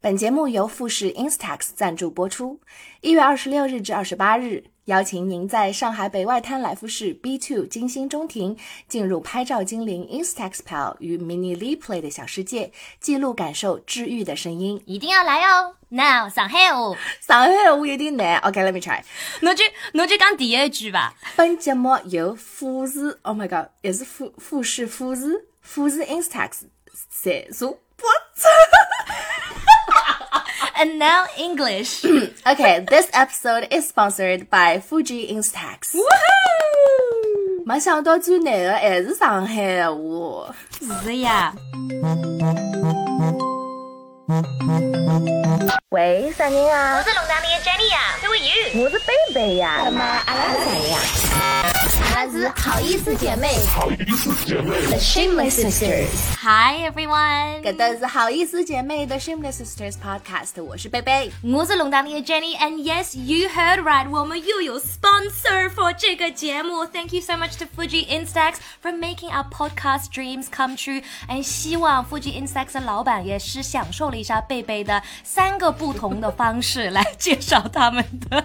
本节目由富士 Instax 赞助播出。一月二十六日至二十八日，邀请您在上海北外滩来福士 B Two 金星中庭，进入拍照精灵 Instax Pal 与 Mini Lee Play 的小世界，记录感受治愈的声音。一定要来哦！Now 上海话，上海话有点难。OK，let、me try。侬就侬就讲第一句吧。本节目由富士，Oh my God，也是富富士富士富士 Instax 赞助。And now English， Okay, this episode is sponsored by Fuji Instax. 没想到最难的还是上海话。是呀。喂，啥人啊？是龙达里的 Jenny 呀，Who are you？我是贝贝呀。那么阿拉是谁呀？ 好意思姐妹。好意思姐妹。The Shameless Sisters。Hi everyone，搿都是好意思姐妹的 Shameless Sisters Podcast，我是贝贝。我是龙达妮的 Jenny，and yes you heard right，我们又有 sponsor for 这个节目，Thank you so much to Fuji Instax for making our podcast dreams come true。and 希望 Fuji Instax 的老板也是享受了一下贝贝的三个不同的方式来介绍他们的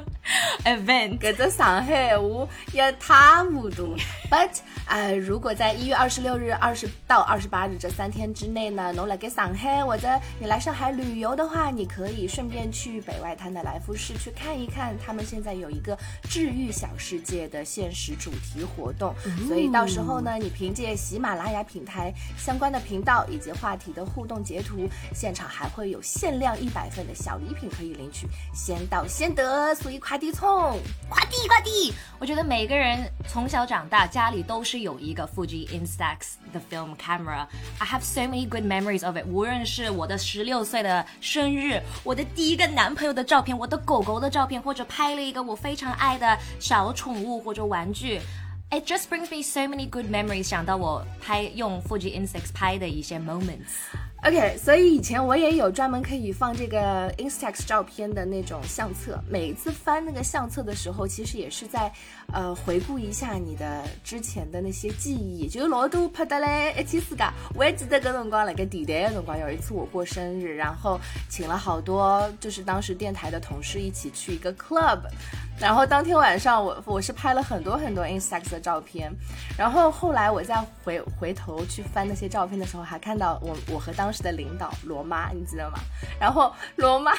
event。搿只上海话一塌糊涂。But 呃，如果在一月二十六日、二十到二十八日这三天之内呢，侬辣盖上海或者你来上海旅游的话，你可以顺便去北外滩的来福士去看一看，他们现在有一个治愈小世界的限时主题活动。所以到时候呢，你凭借喜马拉雅平台相关的频道以及话题的互动截图，现场还会有限量一百份的小礼品可以领取，先到先得，所以快递冲！快递快递！我觉得每个人从小长大，家里都是有一个 Fuji Instax 的 film camera。I have so many good memories of it。无论是我的十六岁的生日，我的第一个男朋友的照片，我的狗狗的照片，或者拍了一个我非常爱的小宠物或者玩具。It just brings me so many good memories。想到我拍用 Fuji Instax 拍的一些 moments。OK，所以以前我也有专门可以放这个 Instax 照片的那种相册。每一次翻那个相册的时候，其实也是在呃回顾一下你的之前的那些记忆。就老多拍得嘞一天世界。我还记得搿辰光辣盖电台的辰光，有一次我过生日，然后请了好多就是当时电台的同事一起去一个 club。然后当天晚上我我是拍了很多很多 Instax 的照片，然后后来我再回回头去翻那些照片的时候，还看到我我和当时的领导罗妈，你记得吗？然后罗妈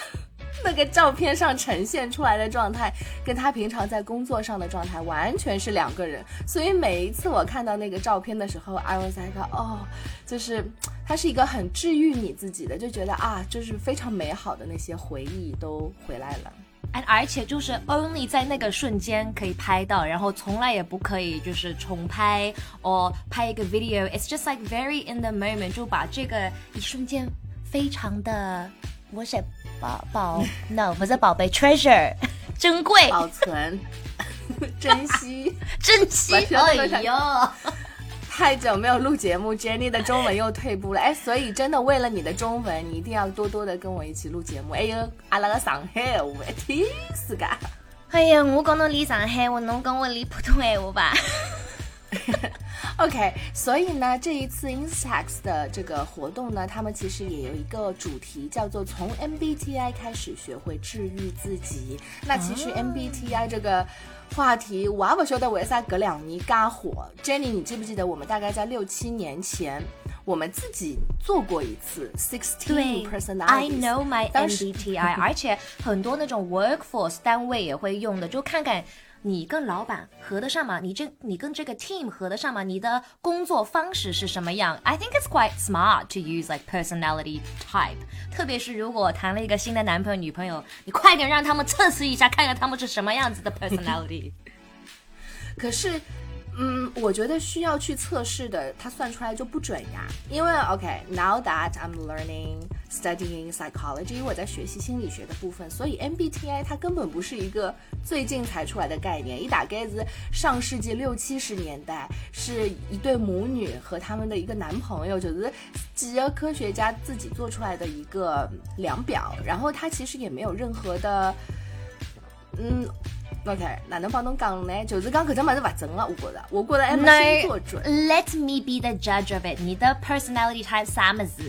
那个照片上呈现出来的状态，跟她平常在工作上的状态完全是两个人。所以每一次我看到那个照片的时候，I was like 哦，就是它是一个很治愈你自己的，就觉得啊，就是非常美好的那些回忆都回来了。而且就是 only 在那个瞬间可以拍到，然后从来也不可以就是重拍或拍一个 video。It's just like very in the moment，就把这个一瞬间非常的，我写宝宝，no 不是宝贝，treasure 珍贵保存、珍惜。珍惜。哎呦，太久没有录节目，Jenny 的中文又退步了。哎，所以真的为了你的中文，你一定要多多的跟我一起录节目。哎呦，阿拉个上海话一听是噶。哎呀，我讲侬离上海话，侬跟我离普通闲话吧。OK，所以呢，这一次 Instax 的这个活动呢，他们其实也有一个主题，叫做从 MBTI 开始学会治愈自己。那其实 MBTI 这个话题，我也不晓得为啥隔两年嘎火。Jenny，你记不记得我们大概在六七年前，我们自己做过一次 Sixteen Personalities。I know my MBTI，而且很多那种 workforce 单位也会用的，就看看你跟老板合得上吗？你这你跟这个 team 合得上吗？你的工作方式是什么样？I think it's quite smart to use like personality type，特别是如果谈了一个新的男朋友女朋友，你快点让他们测试一下，看看他们是什么样子的 personality。可是，嗯，我觉得需要去测试的，它算出来就不准呀。因为 OK，now、that I'm learning studying psychology，我在学习心理学的部分，所以 MBTI 它根本不是一个最近才出来的概念，一大概是上世纪六七十年代，是一对母女和他们的一个男朋友，就是几个科学家自己做出来的一个量表，然后它其实也没有任何的，嗯。OK，哪能帮侬讲呢？就是讲搿只物事勿准了，我觉着，我觉着还没星座准。Let me be the judge of it。你的 personality type 啥么子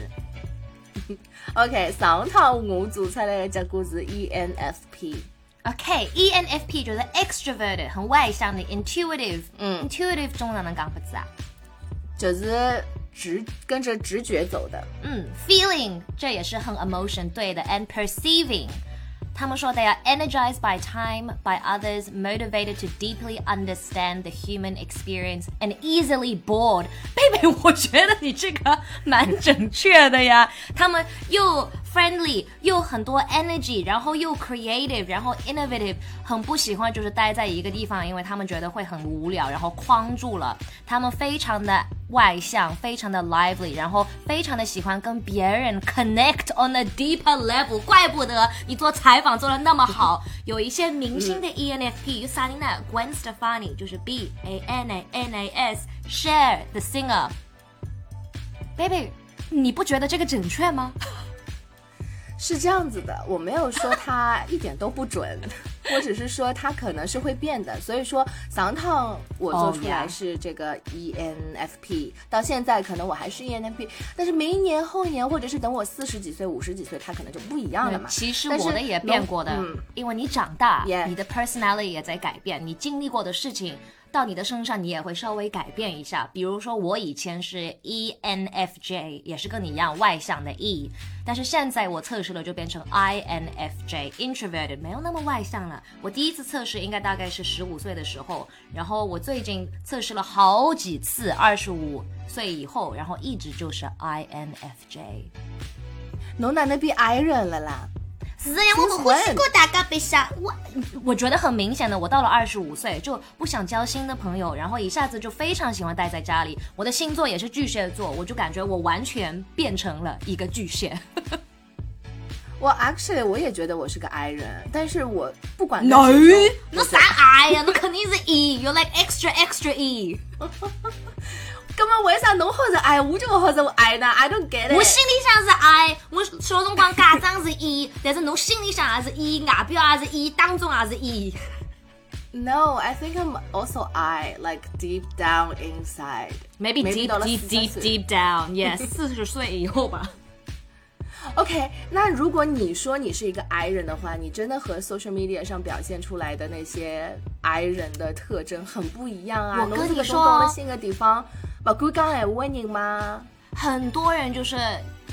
？OK，上趟我做出来的结果是 ENFP。OK，ENFP 就是 extroverted，很外向的，intuitive。嗯，intuitive 中文能讲不字啊？就是直跟着直觉走的。嗯，feeling 这也是很 emotion 对的，and perceiving。他们说 they are energized by time, by others, motivated to deeply understand the human experience, and easily bored。贝贝，我觉得你这个蛮准确的呀。他们又 friendly，又很多 energy，然后又 creative，然后 innovative，很不喜欢就是待在一个地方，因为他们觉得会很无聊，然后框住了。他们非常的外向，非常的 lively，然后非常的喜欢跟别人 connect on a deeper level。怪不得你做采访做的那么好。有一些明星的 ENFP，有萨琳娜、Gwen Stefani，就是 B A N A N A S，Share the singer。Baby，你不觉得这个准确吗？是这样子的，我没有说它一点都不准，我只是说它可能是会变的。所以说，上趟我做出来是这个 ENFP，到现在可能我还是 ENFP，但是明年、后年，或者是等我四十几岁、五十几岁，它可能就不一样了嘛。其实我的也变过的，因为你长大，你的 personality 也在改变，你经历过的事情。到你的身上，你也会稍微改变一下。比如说，我以前是 ENFJ，也是跟你一样外向的 E，但是现在我测试了就变成 INFJ，introverted，没有那么外向了。我第一次测试应该大概是十五岁的时候，然后我最近测试了好几次，二十五岁以后，然后一直就是 INFJ。侬哪能变 I 人了啦？是呀，我不欢喜跟大家白相。我我觉得很明显的，我到了二十五岁就不想交新的朋友，然后一下子就非常喜欢待在家里。我的星座也是巨蟹座，我就感觉我完全变成了一个巨蟹。我 actually 我也觉得我是个 I 人，但是我不管。No，那啥 I 呀？那肯定是 E，you like extra extra E。咁啊，为啥侬好是爱，我就唔好是爱呢？I don't get it。我心里想是爱，我小辰光假装是 E，但是侬心里想也是 E，外表也是 E，当中也是 E。No, I think I'm also I, like deep down inside. Maybe deep, deep, deep, deep down. Yes. 四十岁以后吧。OK，那如果你说你是一个 I 人的话，你真的和 social media 上表现出来的那些 I 人的特征很不一样啊！我跟你说，性格地方。把骨刚还问你吗？很多人就是。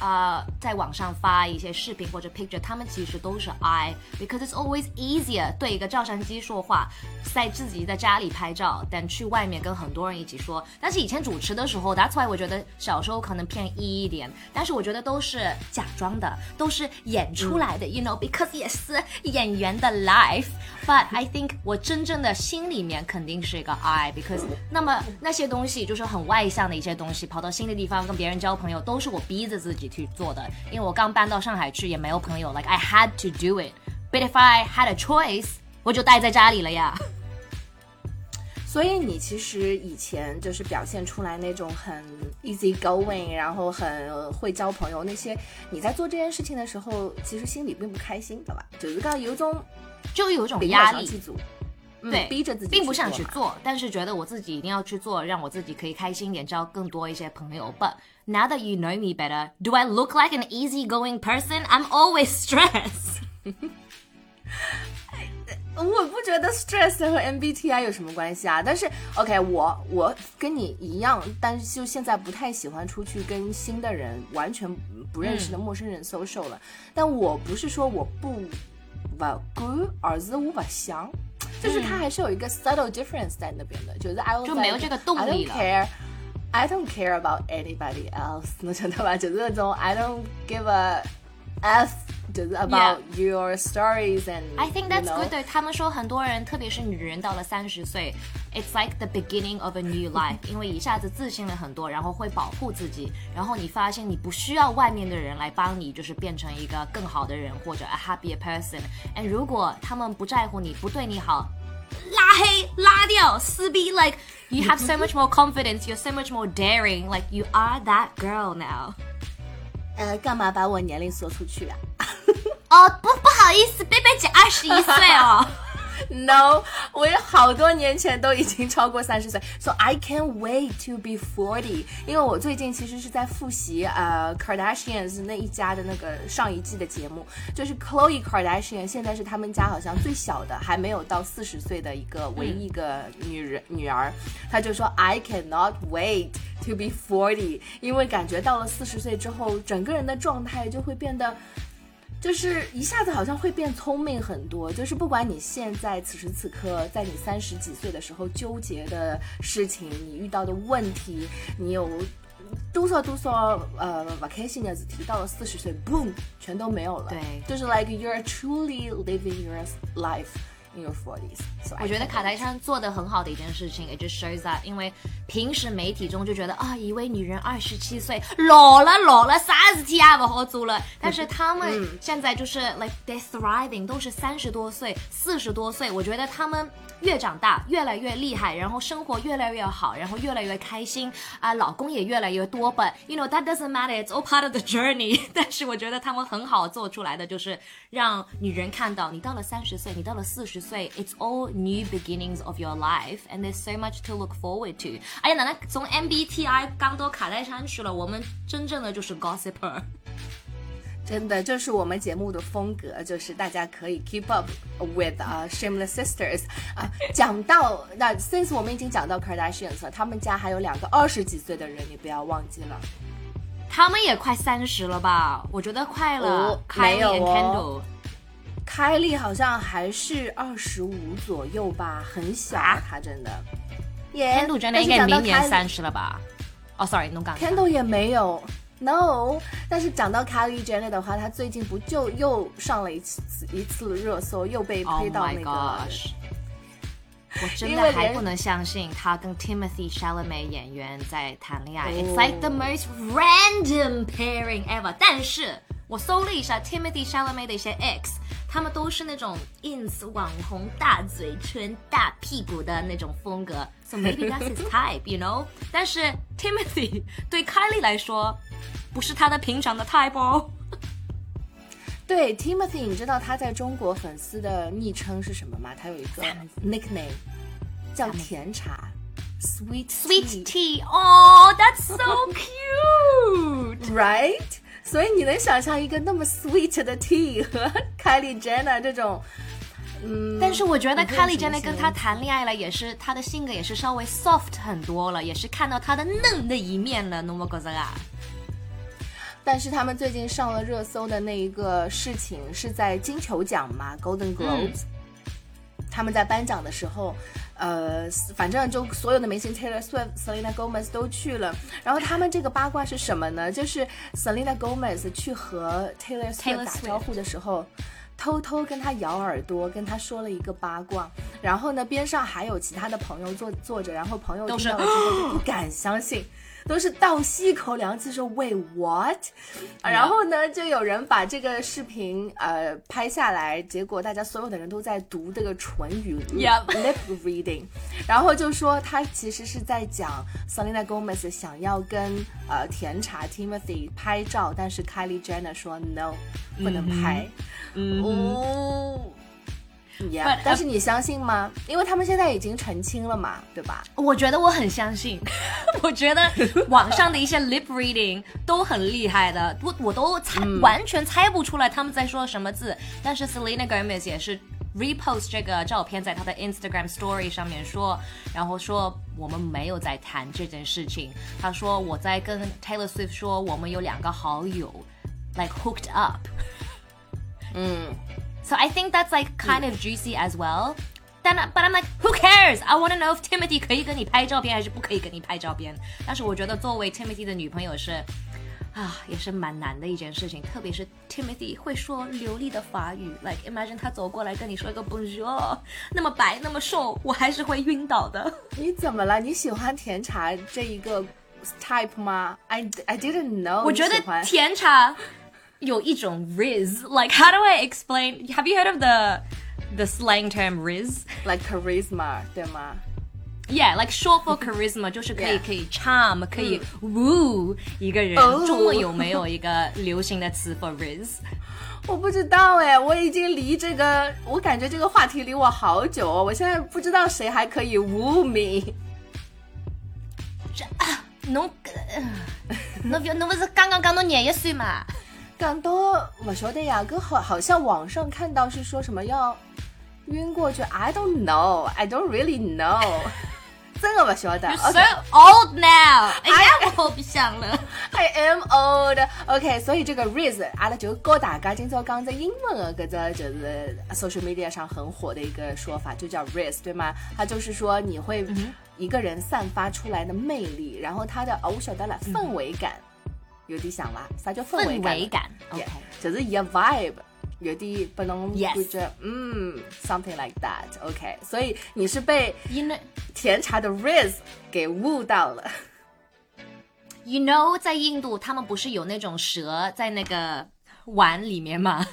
呃，在网上发一些视频或者 picture，他们其实都是 I，because it's always easier 对一个照相机说话，在自己在家里拍照，但去外面跟很多人一起说。但是以前主持的时候，that's why 我觉得小时候可能偏 E 一点，但是我觉得都是假装的，都是演出来的，you know，because 也是演员的 life。But I think 我真正的心里面肯定是一个 I，because 那么那些东西就是很外向的一些东西，跑到新的地方跟别人交朋友，都是我逼着自己。去做的，因为我刚搬到上海去，也没有朋友。Like I had to do it, but if I had a choice，我就待在家里了呀。所以你其实以前就是表现出来那种很 easy going，然后很会交朋友那些，你在做这件事情的时候，其实心里并不开心，对吧？就是刚有种，就有一种压力。对，逼着自己，并不想去做，但是觉得我自己一定要去做，让我自己可以开心一点，交更多一些朋友。But now that you know me better, do I look like an easygoing person? I'm always stressed. 我不觉得 stress 和 MBTI 有什么关系啊。但是 OK，我我跟你一样，但是就现在不太喜欢出去跟新的人、完全不认识的陌生人 social 了。但我不是说我不不敢，而是我不想。就是它还是有一个 subtle difference 在那边的，就是 I 就没有这个动力了。I don't care, I don't care about anybody else，能晓得吧？就是那种 I don't give a f，就是 about your stories and I think that's good。对他们说，很多人，特别是女人，到了三十岁 ，it's like the beginning of a new life，因为一下子自信了很多，然后会保护自己，然后你发现你不需要外面的人来帮你，就是变成一个更好的人或者 a happier person。And 如果他们不在乎你，不对你好。拉黑拉掉撕逼，like you have so much more confidence, you're so much more daring, like you are that girl now。呃，干嘛把我年龄说出去啊？哦，不不好意思，贝贝姐二十一岁哦。 No，我有好多年前都已经超过三十岁，So I can't wait to be forty。因为我最近其实是在复习呃 Kardashians 那一家的那个上一季的节目，就是 Chloe Kardashian 现在是他们家好像最小的，还没有到四十岁的一个唯一一个女人、女儿，她就说 I cannot wait to be forty，因为感觉到了四十岁之后，整个人的状态就会变得。就是一下子好像会变聪明很多，就是不管你现在此时此刻在你三十几岁的时候纠结的事情，你遇到的问题，你有多少多少呃 vacation 的提到了四十岁，boom，全都没有了。对，就是 like you're truly living your life。In your forties。我觉得卡戴珊做的很好的一件事情，it just shows that，因为平时媒体中就觉得啊，一位女人二十七岁老了老了，啥事体也不好做了。但是他们现在就是 like they thriving，都是三十多岁、四十多岁。我觉得他们越长大越来越厉害，然后生活越来越好，然后越来越开心啊，老公也越来越多。But you know that doesn't matter, it's all part of the journey。但是我觉得他们很好做出来的就是让女人看到，你到了三十岁，你到了四十。岁，It's all new beginnings of your life, and there's so much to look forward to。哎呀，奶奶从 MBTI 刚都卡戴珊去了，我们真正的就是 gossiper。真的，这是我们节目的风格，就是大家可以 keep up with 啊、uh, Shameless Sisters 啊。讲到那，since 我们已经讲到 Kardashians 了，他们家还有两个二十几岁的人，你不要忘记了。他们也快三十了吧？我觉得快了。哦、没有哦。开利好像还是二十五左右吧，很小，她真的。Kendall 真的应该明年三十了吧？哦，sorry，弄刚。Kendall 也没有，no。但是讲到 Kylie Jenner 的话，她最近不就又上了一次一次热搜，又被推到那个。我真的还不能相信她跟 Timothy Chalamet 演员在谈恋爱。It's like the most random pairing ever。但是我搜了一下 Timothy Chalamet 的一些 X。他们都是那种 ins 网红大嘴唇、大屁股的那种风格，so maybe that's his type，you know。但是 Timothy 对 Kylie 来说，不是他的平常的 type 哦。对 Timothy，你知道他在中国粉丝的昵称是什么吗？他有一个 nickname 叫甜茶，sweet sweet tea。哦，that's so cute，right？所以你能想象一个那么 sweet 的 T 和 Kylie Jenner 这种，嗯，但是我觉得 Kylie Jenner 跟他谈恋爱了，也是他的性格也是稍微 soft 很多了，也是看到他的嫩的一面了。No more g o z a 但是他们最近上了热搜的那一个事情是在金球奖嘛，Golden Globes，他们在颁奖的时候。呃，反正就所有的明星 Taylor Swift、Selena Gomez 都去了。然后他们这个八卦是什么呢？就是 Selena Gomez 去和 Taylor Swift 打招呼的时候，偷偷跟他咬耳朵，跟他说了一个八卦。然后呢，边上还有其他的朋友坐坐着，然后朋友听到了之后就不敢相信。都是倒吸一口凉气说 Wait what？然后呢，就有人把这个视频呃拍下来，结果大家所有的人都在读这个唇语 lip reading，然后就说他其实是在讲 Selena Gomez 想要跟呃甜茶 Timothy 拍照，但是 Kylie Jenner 说 No，不能拍。哦。但是你相信吗？因为他们现在已经澄清了嘛，对吧？我觉得我很相信。我觉得网上的一些 lip reading 都很厉害的，我我都猜完全猜不出来他们在说什么字。但是 Selena Gomez 也是 repost 这个照片在他的 Instagram story 上面说，然后说我们没有在谈这件事情。他说我在跟 Taylor Swift 说我们有两个好友 like hooked up。嗯。So I think that's like kind of juicy as well. Then, but I'm like, who cares? I want to know if Timothy 可以跟你拍照片还是不可以跟你拍照片。但是我觉得作为 Timothy 的女朋友是，啊，也是蛮难的一件事情。特别是 Timothy 会说流利的法语，like imagine 他走过来跟你说一个 Bonjour，那么白那么瘦，我还是会晕倒的。你怎么了？你喜欢甜茶这一个 type 吗？I I didn't know。我觉得甜茶。 有一种 riz. Like, how do I explain? Have you heard of the the slang term riz? Like charisma, 对吗？ Yeah, like short for charisma 就是可以 Yeah 可以 charm 可以 woo 一个人。哦中文有没有一个流行的词 for riz？我不知道哎，我已经离这个，我感觉这个话题离我好久哦，我现在不知道谁还可以 woo me。侬呃侬不侬不是刚刚讲侬廿一岁嘛？ 讲到不晓得呀，哥好好像网上看到是说什么要晕过去，I don't know, I don't really know，真的不晓得。You're so old now。哎呀，我不想了。I am old。OK，所以这个 Riz，阿拉就教大家今朝讲这英文的搿只就是 social media 上很火的一个说法，就叫 Riz，对吗？它就是说你会一个人散发出来的魅力，然后他的哦，我晓得了，氛围感有点像伐？啥叫氛围感？围感 Yeah，，OK。就是伊个 vibe 有点拨侬 Yes 感觉，嗯，something like that，OK、所以你是被 You know, 甜茶的 Riz 给悟到了。you know，在印度他们不是有那种蛇在那个碗里面吗？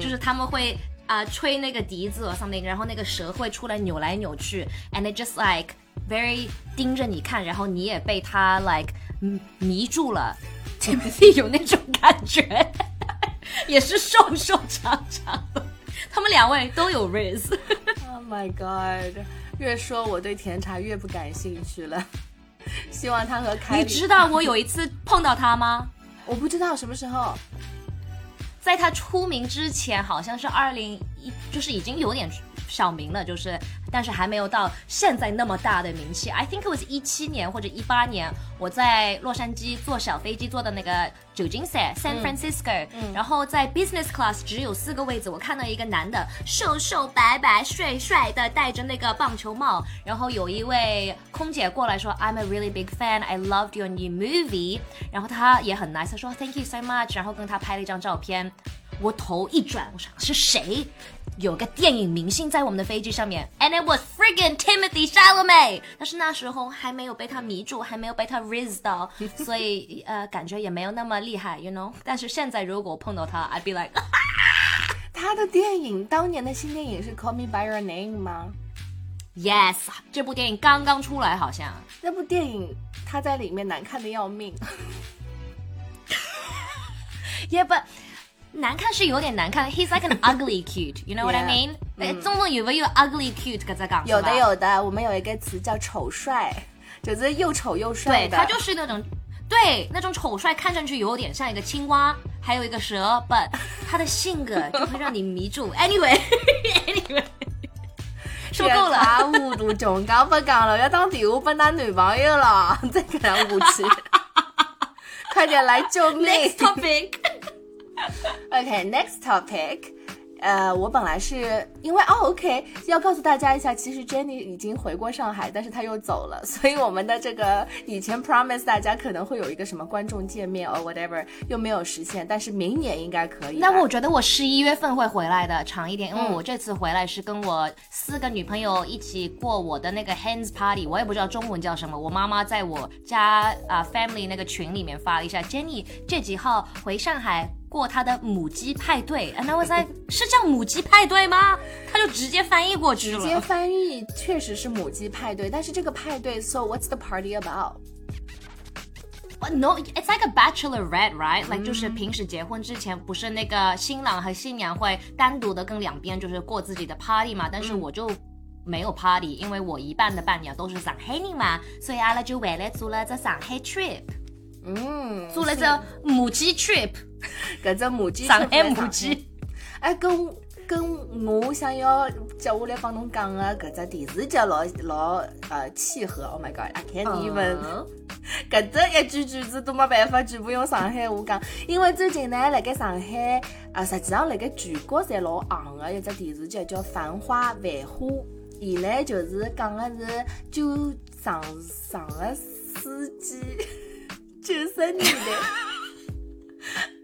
就是他们会啊、吹那个笛子 or something，然后那个蛇会出来扭来扭去，and it just like very 盯着你看，然后你也被它 like 迷迷住了。Timothy 有那种感觉，也是瘦瘦长长的，他们两位都有 Riz。Oh my god！越说我对甜茶越不感兴趣了。希望他和凯里，你知道我有一次碰到他吗？我不知道什么时候。在他出名之前，好像是二零一，就是已经有点小名了，就是但是还没有到现在那么大的名气。I think it was 一七年或者一八年，我在洛杉矶坐小飞机坐的那个旧金山 San Francisco，、然后在 business class 只有四个位置，我看到一个男的瘦瘦白白帅帅的，戴着那个棒球帽，然后有一位空姐过来说 I'm a really big fan, I loved your new movie，然后他也很 nice，他说 Thank you so much，然后跟他拍了一张照片。我头一转，我想是谁？有个电影明星在我们的飞机上面，and it was friggin' Timothy Chalamet。但是那时候还没有被他迷住，还没有被他 riz 到，所以呃，感觉也没有那么厉害，you know。但是现在如果碰到他，I'd be like，他的电影当年的新电影是《Call Me by Your Name》吗？yes，这部电影刚刚出来，好像。那部电影他在里面难看的要命。Yeah, but 难看是有点难看。He's like an ugly cute, you know what I mean？哎，中文有没有 ugly cute 搿只讲？有的。有的，我们有一个词叫丑帅，就是又丑又帅对，的。他就是那种，对，那种丑帅，看上去有点像一个青蛙，还有一个蛇，but 他的性格 就会让你迷住。Anyway，Anyway，说 够了。他无度穷讲不讲了，要当电话拨㑚男朋友了，再搿样下去，快点来救命 Next topic，OK，next、topic。呃，我本来是因为哦，OK，要告诉大家一下，其实 Jenny 已经回过上海，但是她又走了，所以我们的这个以前 promise 大家可能会有一个什么观众见面 or whatever，又没有实现，但是明年应该可以。那我觉得我十一月份会回来的，长一点，因为我这次回来是跟我四个女朋友一起过我的那个 hands party，我也不知道中文叫什么。我妈妈在我家啊、family 那个群里面发了一下，Jenny 这几号回上海过他的母鸡派对，and I was like，是叫母鸡派对吗？他就直接翻译过去了直接。翻译确实是母鸡派对，但是这个派对，so what's the party about？No, it's like a bachelorette, right? Like 就是平时结婚之前，不是那个新郎和新娘会单独的跟两边就是过自己的 party 嘛？但是我就没有 party，因为我一半的伴娘都是上海人嘛，所以阿拉就为了做了这上海 trip，嗯，做了只母鸡 trip，搿只母鸡上海母鸡。哎，跟跟我想要接下来帮侬讲个搿只电视剧老老呃契合。Oh my god，I can't even、嗯搿只一句句子都没办法全部用上海话讲，因为最近呢，辣盖上海啊，实际上辣盖全国侪老红的一只电视剧叫《繁花》，繁花。伊呢就是讲个是九上上个世纪九十年代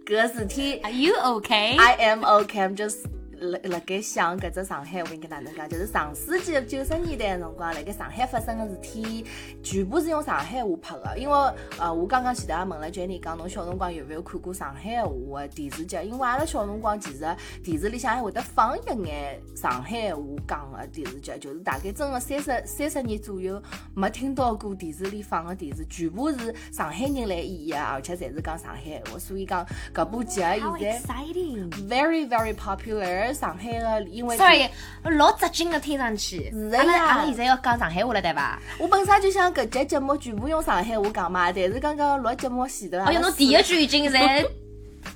搿事体。Are you okay？I am okay. I'm just 辣辣盖想搿只上海，我应该哪能讲？就是上世纪九十年代辰光，辣盖上海发生个事体，全部是用上海话拍个。因为呃，我刚刚前头也问了 Jenny 讲，侬小辰光有没有看过上海话的电视剧？因为阿拉小辰光其实电视里向还会得放一眼上海话讲个电视剧，就是大概真个三十三十年左右没听到过电视里放个电视，全部是上海人来演个，而且侪是讲上海话。所以讲搿部剧现在 exciting！very very popular。上海个因为 Sorry，老扎劲的听上去。是的阿拉阿拉现在要讲上海话了，对伐？我本身就想搿节节目全部用上海话讲嘛，但是刚刚录节目前头啊，哎哟，侬第一句已经侪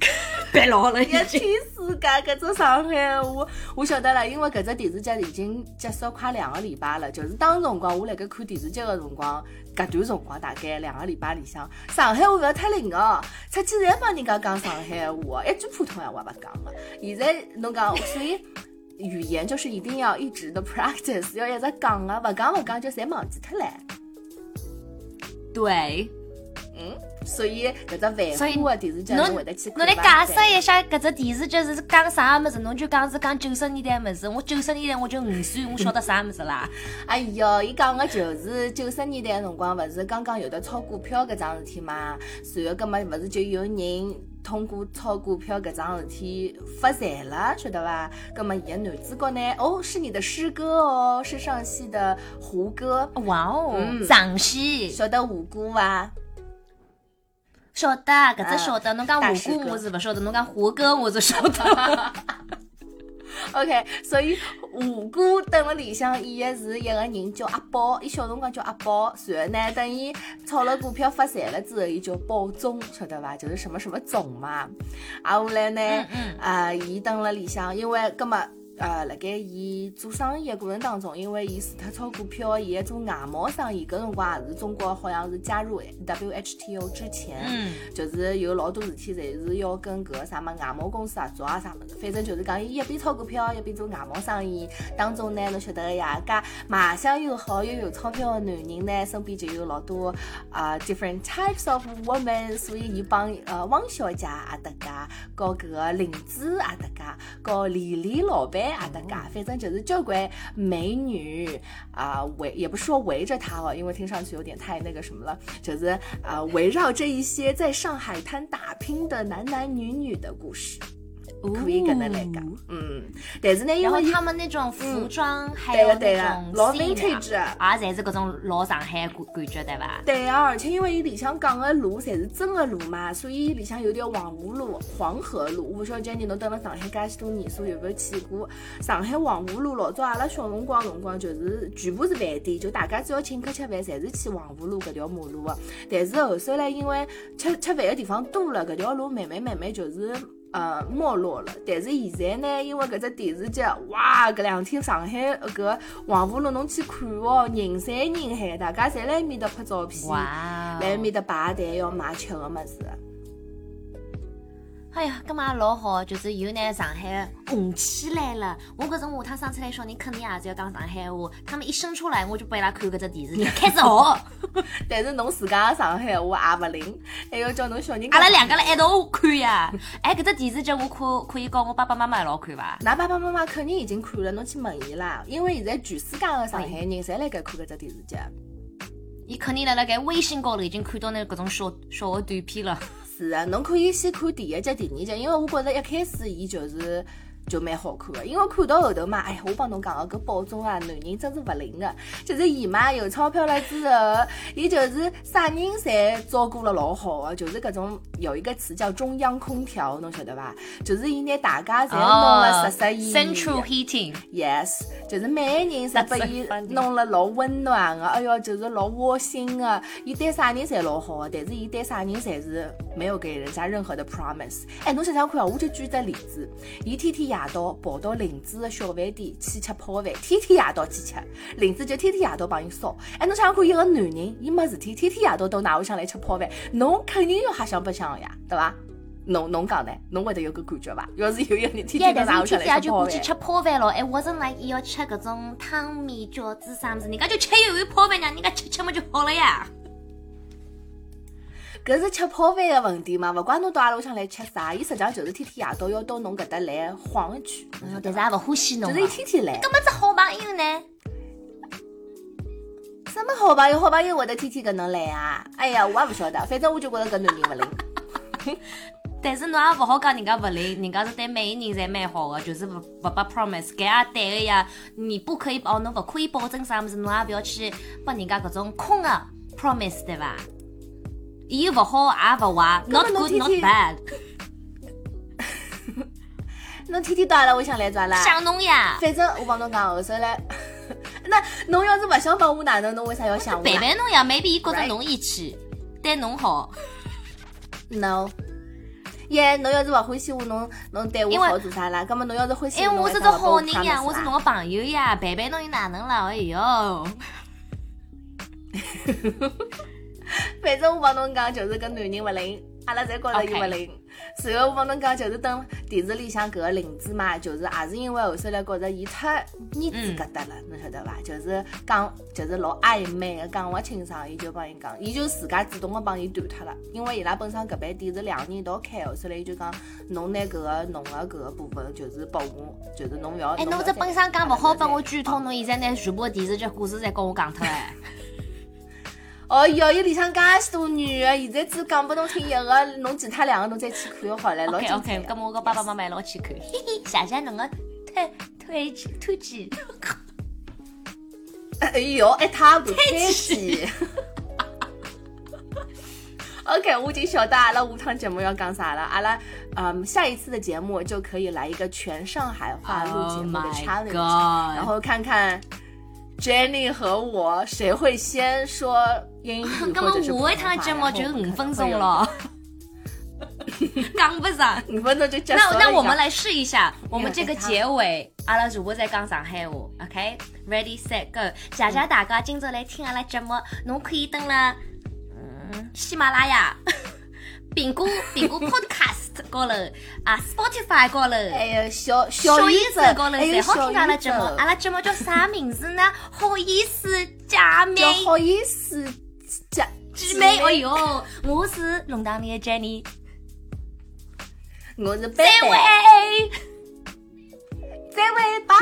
别牢了，已一。天世界搿只上海话，我晓得了，因为搿只电视剧已经结束快两个礼拜了。就是当辰光我辣盖看电视剧个辰光，搿段辰光大概两个礼拜里向，上海话勿要太灵哦，出去侪帮人家讲上海话，一句普通闲话勿讲个。现在侬讲，所以语言就是一定要一直的 practice，要一直讲的，勿讲勿讲就侪忘记脱了。对，嗯，所以搿只所以繁华个电视剧侬侬会得去看侬来解释一下搿只电视剧是讲啥物事？侬就讲是讲九十年代物事，我九十年代我就五岁，我晓得啥物事啦？哎哟，伊讲个就是九十年代辰光，勿是刚刚有的炒股票搿桩事体嘛，随后搿么勿是就有人通过炒股票搿桩事体发财了，晓得伐？搿么伊个男主角呢，哦，是你的师哥哦，是上戏的胡歌，哇哦，嗯上戏晓得胡歌伐？晓得，搿只晓得。侬讲大师哥我是勿晓得，侬讲胡歌我是晓得。OK，所以胡歌等辣里向演的是一个人叫阿宝，伊小辰光叫阿宝，然后呢，等伊炒了股票发财了之后，伊叫宝总，晓得伐？就是什么什么总嘛。啊，后来呢，嗯啊，伊等辣里向，因为搿么。呃，辣盖伊做生意的过程当中，因为伊除脱炒股票，伊还做外贸生意。搿辰光也是中国好像是加入 WHTO 之前，嗯，就是有老多事体侪是要跟搿个啥么外贸公司合作啊啥物事，反正就是讲伊一边炒股票一边做外贸生意，当中呢侬晓得个呀，介卖相又好又有钞票的男人呢，身边就有老多啊、different types of women，所以伊帮呃汪小姐也搭界，和搿个林子也搭界，和李丽老板也搭嘎，反正就是交关美女啊、围也不是说围着他哦，因为听上去有点太那个什么了，就是啊、围绕这一些在上海滩打拼的男男女女的故事，可以搿能来讲，嗯，但是呢，因为他们那种服装，还对有那种老 vintage 啊，也，侪是搿种老上海感感觉，对伐？对啊，而且因为伊里向讲个路侪是真个路嘛，所以伊里向有条黄河路、黄河路。我勿晓得侬蹲了上海介许多年数有没有去过上海黄河路？老早阿拉小辰光辰光就是全部是饭店，就大家只要请客吃饭，侪是去黄河路搿条马路个。但是后首来因为吃吃饭个地方多了，搿条路慢慢慢慢就是。呃，没落了。但是现在呢，因为搿只电视剧，哇，搿两天上海搿黄浦路侬去看哦，人山人海，大家侪辣埃面搭拍照片，哇辣埃面搭排队要买吃个物事。哎呀，搿么也老好，就是又拿上海红起来了。我搿种下趟生出来小人肯定也是要讲上海话，他们一生出来我就拨伊拉看搿只电视剧，开始学。但是侬自家个上海话也勿灵，还要叫侬小人。阿拉两个辣一道看呀。哎，搿只电视剧我可可以告我爸爸妈妈一道看伐？㑚爸爸妈妈肯定已经看了，侬去问伊拉。因为现在全世界的上海人侪辣盖看搿只电视剧。伊肯定辣辣盖微信高头已经看到那搿种小小个短片了。是啊，侬可以先看第一集、第二集，因为我觉着一开始伊就是。就蛮好看的，因为看到后头嘛，哎呀，我帮侬讲个搿宝总啊，男人真是勿灵的，就是伊嘛有钞票了之后，伊就是啥人侪照顾了老好个，就是搿种有一个词叫中央空调，侬晓得伐？就是伊拿大家侪弄了十室伊。Central Heating。Yes，就是每个人侪拨伊弄了老温暖个，哎哟，就是老窝心个。伊对啥人侪老好个，但是伊对啥人侪是没有给人家任何的 promise。哎，侬想想看啊，我就举只例子，伊天天夜到跑到林子的小饭店去吃泡饭，天天夜到去吃，林子就天天夜到帮伊烧。哎，侬想想看，一个男人，伊没事体，天天夜到到㑚屋里向来吃泡饭，侬肯定要瞎想白想呀，对伐？侬侬讲呢？侬会得有个感觉伐？要是有一个人天，天到㑚屋里但是伊天天向来吃泡饭也就过去。吃泡饭咯，还 wasn't like 要吃搿种汤面、饺子啥物事，人家就吃一碗泡饭，让人家吃吃么就好了呀。搿是吃泡饭的问题嘛？勿怪侬到阿拉屋里向来吃啥，伊实际上就是天天夜到要到侬搿搭来晃一圈。但是也勿欢喜侬，就是伊天天来。搿么只好朋友呢？什么好朋友？好朋友会得天天搿能来啊？哎呀，我也勿晓得，反正我就觉着搿男人勿灵。但是侬也勿好讲人家勿灵，人家是对每个人侪蛮好的，就是勿勿拨 promise，搿也对个呀。你不可以哦，侬勿可以保证啥物事，侬也勿要去拨人家搿种空的 promise，对伐？伊勿好也勿坏，not good not bad。侬天天到阿拉屋里向来做啦？想侬呀。反正我帮侬讲，后首来。那侬要是勿想帮我哪能，侬为啥要想我？陪陪侬呀，maybe 伊觉着侬义气，对侬好。No，耶，侬要是勿欢喜我，侬侬对我好做啥啦？葛末侬要是欢喜我，我是个好人呀，我是侬个朋友呀，陪陪侬又哪能了？哎哟。反正我帮侬讲，就是个男人勿灵，阿拉侪觉着伊勿灵。随后我帮侬讲，就是等电视里向搿个林子嘛，就是也是因为后首来觉着伊太腻子疙瘩了，侬晓得伐？就是讲，就是老暧昧个讲勿清爽，伊就帮伊讲，伊就自家主动个帮伊断脱了。因为伊拉本身搿爿店是两个人一道开后首来伊就讲，侬拿搿个侬个搿个部分就是拨我，就是侬勿要。哎，侬这本身讲勿好帮我剧透，侬现在拿全部电视剧故事侪跟我讲脱哎。哦哟，伊里向介许多女的，现在只讲拨侬听一个，侬其他两个侬再去看就好了。OK OK，咁我个爸爸妈妈一道去看，嘿嘿，谢谢侬个推推推荐。哎哟，一塌糊涂推荐。OK，我已经晓得阿拉下趟节目要讲啥了。阿拉嗯，下一次的节目就可以来一个全上海话录节目的 challenge，然后看看。Jenny 和我谁会先说英语 或者是我一趟节目就五分钟了，讲 不上。五分钟就结束那那我们来试一下，我们这个结尾，阿拉主播在讲上海话，OK，Ready Set Go，谢谢大家今朝来听阿拉节目，侬可以登了，嗯，喜马拉雅。苹果苹果 Podcast 高头。啊，Spotify 高头，还有小小宇宙高头，侪好听阿拉节目。阿拉节目叫啥名字呢？好意思，姐妹。叫好意思，姐姐妹。哎哟，我是弄堂里的 Jenny，我是贝贝，这位，拜。